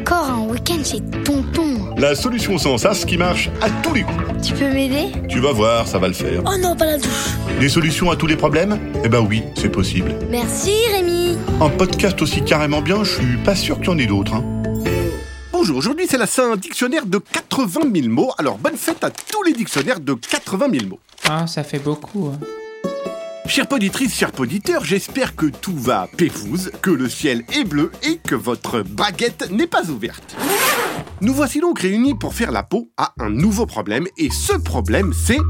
Encore un week-end chez Tonton. La solution sans sas qui marche à tous les coups. Tu peux m'aider? Tu vas voir, ça va le faire. Oh non, pas la douche. Des solutions à tous les problèmes? Eh ben oui, c'est possible. Merci Rémi. Un podcast aussi carrément bien, je suis pas sûr qu'il y en ait d'autres. Hein. Bonjour, aujourd'hui c'est la Saint dictionnaire de 80 000 mots. Alors bonne fête à tous les dictionnaires de 80 000 mots. Ah, ça fait beaucoup. hein. Chère poditrice, chers poditeurs, j'espère que tout va pépouse, que le ciel est bleu et que votre baguette n'est pas ouverte. Nous voici donc réunis pour faire la peau à un nouveau problème et ce problème c'est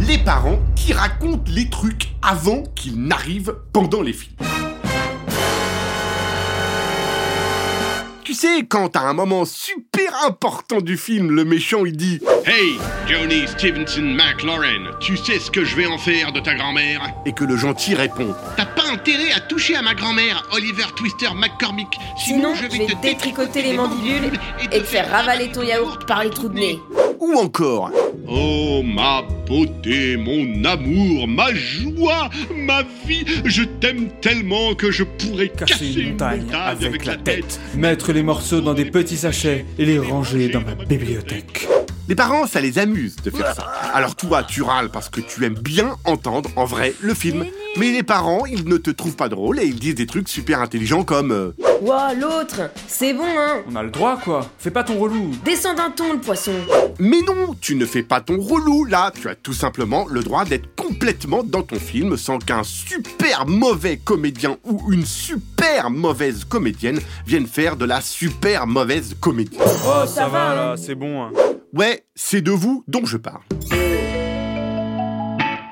les parents qui racontent les trucs avant qu'ils n'arrivent pendant les films. Tu sais, quand à un moment super important du film, le méchant il dit Hey, Johnny Stevenson McLaurin, tu sais ce que je vais en faire de ta grand-mère? Et que le gentil répond T'as pas intérêt à toucher à ma grand-mère, Oliver Twister McCormick. Sinon, je vais te détricoter les mandibules et te faire ravaler ton yaourt par les trous de nez. Ou encore Oh, ma beauté, mon amour, ma joie, ma vie, je t'aime tellement que je pourrais casser une montagne avec la tête, mettre les morceaux dans des petits sachets et les ranger dans ma bibliothèque. Les parents, ça les amuse de faire ça. Alors toi, tu râles parce que tu aimes bien entendre en vrai le film. Mais les parents, ils ne te trouvent pas drôle et ils disent des trucs super intelligents comme euh, Ouah, l'autre C'est bon, hein On a le droit quoi, fais pas ton relou. Descends d'un ton, le poisson Mais non, tu ne fais pas ton relou là. Tu as tout simplement le droit d'être complètement dans ton film sans qu'un super mauvais comédien ou une super mauvaise comédienne vienne faire de la super mauvaise comédie. Oh, ça va, là, c'est bon. Hein. Ouais, c'est de vous dont je parle.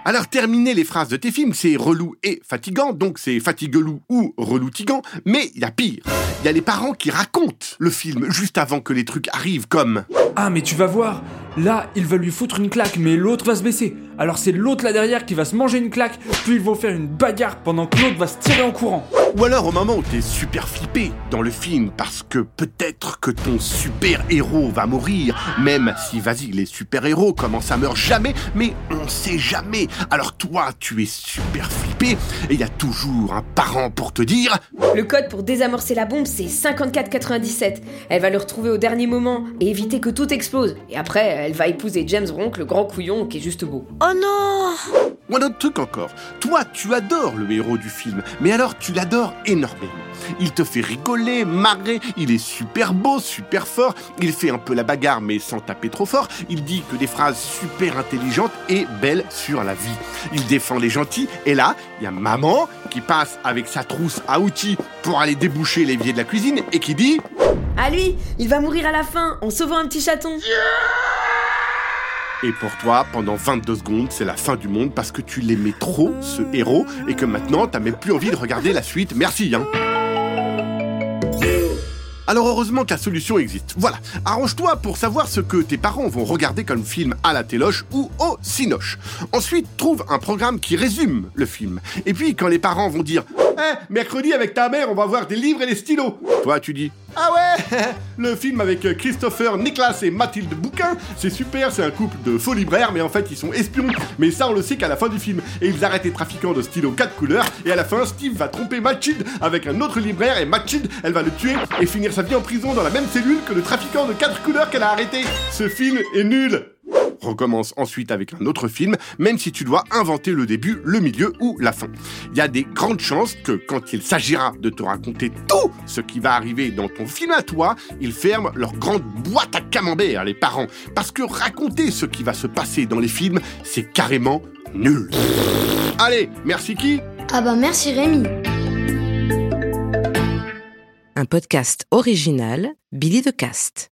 Alors terminer les phrases de tes films, c'est relou et fatigant, donc c'est fatiguelou ou reloutigant, mais il y a pire. Il y a les parents qui racontent le film juste avant que les trucs arrivent comme Ah mais tu vas voir, là il va lui foutre une claque mais l'autre va se baisser. Alors c'est l'autre là derrière qui va se manger une claque, puis ils vont faire une bagarre pendant que l'autre va se tirer en courant. Ou alors au moment où t'es super flippé dans le film parce que peut-être que ton super héros va mourir, même si vas-y les super héros comment ça meurt jamais, mais on sait jamais. Alors toi tu es super flippé et il y a toujours un parent pour te dire Le code pour désamorcer la bombe, c'est 5497. Elle va le retrouver au dernier moment et éviter que tout explose. Et après, elle va épouser James Bronk, le grand couillon qui est juste beau. Oh non Ou un autre truc encore. Toi, tu adores le héros du film, mais alors tu l'adores énormément. Il te fait rigoler, marrer, il est super beau, super fort, il fait un peu la bagarre mais sans taper trop fort, il dit que des phrases super intelligentes et belles sur la vie. Il défend les gentils, et là, il y a maman qui passe avec sa trousse à outils pour aller déboucher l'évier de la cuisine et qui dit Ah lui, il va mourir à la fin en sauvant un petit chaton. Et pour toi, pendant 22 secondes, c'est la fin du monde parce que tu l'aimais trop, ce héros, et que maintenant, t'as même plus envie de regarder la suite. Merci, hein. Alors heureusement que la solution existe. Voilà, arrange-toi pour savoir ce que tes parents vont regarder comme film à la téloche ou au cinoche. Ensuite, trouve un programme qui résume le film. Et puis, quand les parents vont dire Eh, mercredi avec ta mère, on va voir des livres et des stylos. Toi, tu dis Ah ouais Le film avec Christopher, Nicolas et Mathilde Bouquin, c'est super, c'est un couple de faux libraires, mais en fait, ils sont espions. Mais ça, on le sait qu'à la fin du film. Et ils arrêtent les trafiquants de stylos 4 couleurs, et à la fin, Steve va tromper Mathilde avec un autre libraire, et Mathilde, elle va le tuer et finir sa vie en prison dans la même cellule que le trafiquant de 4 couleurs qu'elle a arrêté. Ce film est nul recommence ensuite avec un autre film, même si tu dois inventer le début, le milieu ou la fin. Il y a des grandes chances que quand il s'agira de te raconter tout ce qui va arriver dans ton film à toi, ils ferment leur grande boîte à camembert, les parents. Parce que raconter ce qui va se passer dans les films, c'est carrément nul. Allez, merci qui Ah bah merci Rémi. Un podcast original Billy de Cast.